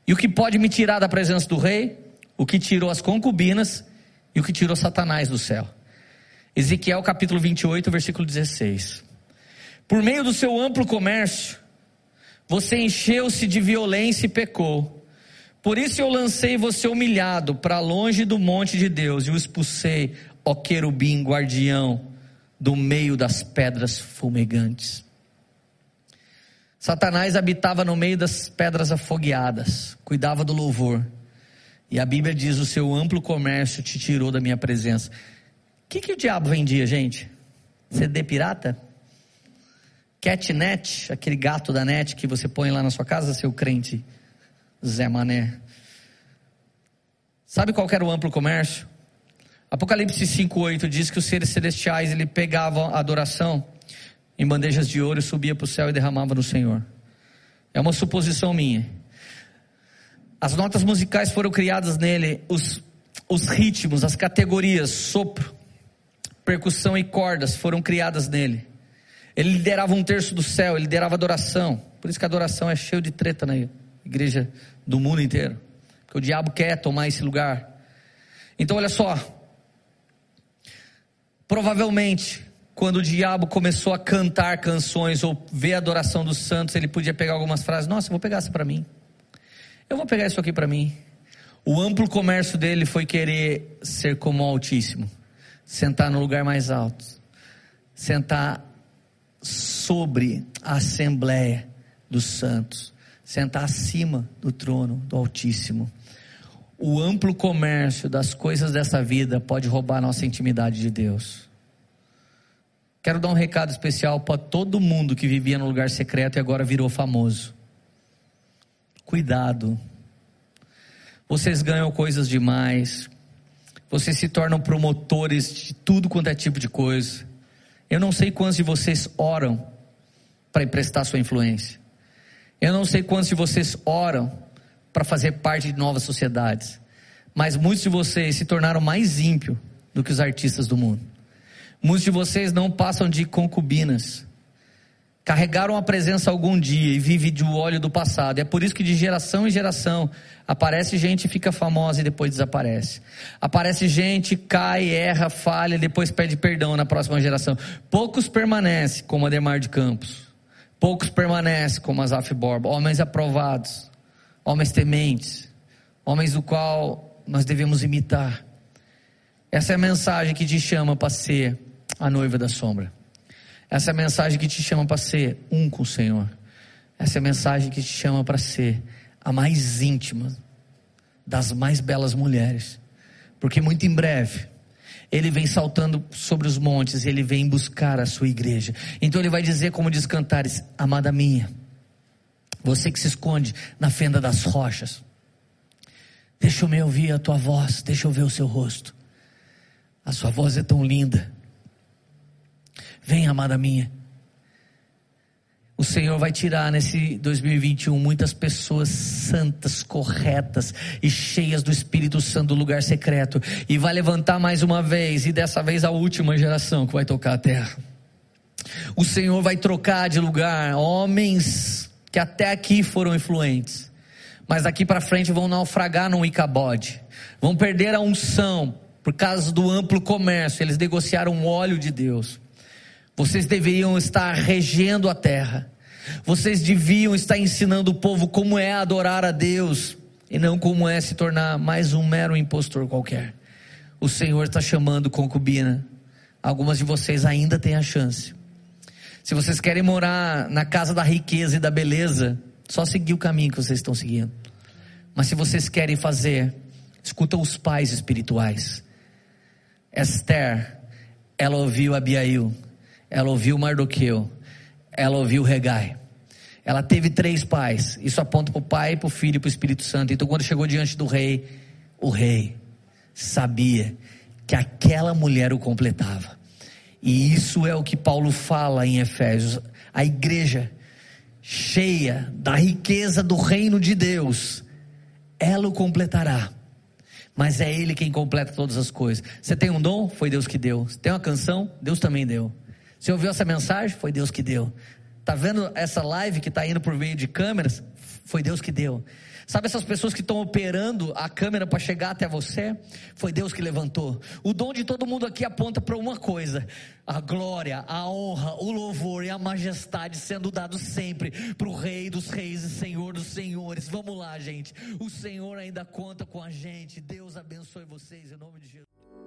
E o que pode me tirar da presença do rei? O que tirou as concubinas e o que tirou Satanás do céu. Ezequiel capítulo 28, versículo 16. Por meio do seu amplo comércio, você encheu-se de violência e pecou. Por isso eu lancei você humilhado para longe do monte de Deus e o expulsei, ó querubim guardião, do meio das pedras fumegantes. Satanás habitava no meio das pedras afogueadas, cuidava do louvor. E a Bíblia diz: o seu amplo comércio te tirou da minha presença. O que, que o diabo vendia, gente? CD pirata? Catnet, aquele gato da net que você põe lá na sua casa, seu crente Zé Mané. Sabe qual era o amplo comércio? Apocalipse 5:8 diz que os seres celestiais ele pegavam a adoração em bandejas de ouro, subia para o céu e derramava no Senhor. É uma suposição minha. As notas musicais foram criadas nele, os, os ritmos, as categorias, sopro, percussão e cordas foram criadas nele. Ele liderava um terço do céu, ele liderava adoração. Por isso que a adoração é cheio de treta na igreja do mundo inteiro. Porque o diabo quer tomar esse lugar. Então, olha só. Provavelmente, quando o diabo começou a cantar canções ou ver a adoração dos santos, ele podia pegar algumas frases. Nossa, vou pegar essa para mim. Eu vou pegar isso aqui para mim. O amplo comércio dele foi querer ser como o Altíssimo, sentar no lugar mais alto, sentar sobre a assembleia dos santos, sentar acima do trono do Altíssimo. O amplo comércio das coisas dessa vida pode roubar nossa intimidade de Deus. Quero dar um recado especial para todo mundo que vivia no lugar secreto e agora virou famoso. Cuidado. Vocês ganham coisas demais. Vocês se tornam promotores de tudo quanto é tipo de coisa. Eu não sei quantos de vocês oram para emprestar sua influência. Eu não sei quantos de vocês oram para fazer parte de novas sociedades. Mas muitos de vocês se tornaram mais ímpios do que os artistas do mundo. Muitos de vocês não passam de concubinas. Carregaram a presença algum dia e vivem de óleo do passado. É por isso que de geração em geração aparece gente fica famosa e depois desaparece. Aparece gente, cai, erra, falha depois pede perdão na próxima geração. Poucos permanecem, como Ademar de Campos. Poucos permanecem, como Azaf Borba. Homens aprovados, homens tementes, homens do qual nós devemos imitar. Essa é a mensagem que te chama para ser a noiva da sombra. Essa é a mensagem que te chama para ser um com o Senhor. Essa é a mensagem que te chama para ser a mais íntima das mais belas mulheres. Porque muito em breve, ele vem saltando sobre os montes, ele vem buscar a sua igreja. Então ele vai dizer, como diz Cantares: Amada minha, você que se esconde na fenda das rochas, deixa eu me ouvir a tua voz, deixa eu ver o seu rosto. A sua voz é tão linda. Vem, amada minha. O Senhor vai tirar nesse 2021 muitas pessoas santas, corretas e cheias do Espírito Santo do lugar secreto. E vai levantar mais uma vez, e dessa vez a última geração que vai tocar a terra. O Senhor vai trocar de lugar homens que até aqui foram influentes, mas daqui para frente vão naufragar no Icabode, vão perder a unção por causa do amplo comércio. Eles negociaram o óleo de Deus. Vocês deveriam estar regendo a terra. Vocês deviam estar ensinando o povo como é adorar a Deus e não como é se tornar mais um mero impostor qualquer. O Senhor está chamando concubina. Algumas de vocês ainda têm a chance. Se vocês querem morar na casa da riqueza e da beleza, só seguir o caminho que vocês estão seguindo. Mas se vocês querem fazer, escuta os pais espirituais. Esther, ela ouviu Abiail ela ouviu Mardoqueu, ela ouviu Regai. Ela teve três pais. Isso aponta para o Pai, para o Filho e para o Espírito Santo. Então, quando chegou diante do rei, o rei sabia que aquela mulher o completava. E isso é o que Paulo fala em Efésios. A igreja cheia da riqueza do reino de Deus, ela o completará. Mas é Ele quem completa todas as coisas. Você tem um dom? Foi Deus que deu. Você tem uma canção? Deus também deu. Você ouviu essa mensagem? Foi Deus que deu. Tá vendo essa live que está indo por meio de câmeras? Foi Deus que deu. Sabe essas pessoas que estão operando a câmera para chegar até você? Foi Deus que levantou. O dom de todo mundo aqui aponta para uma coisa: a glória, a honra, o louvor e a majestade sendo dados sempre para o Rei dos Reis e Senhor dos Senhores. Vamos lá, gente. O Senhor ainda conta com a gente. Deus abençoe vocês em nome de Jesus.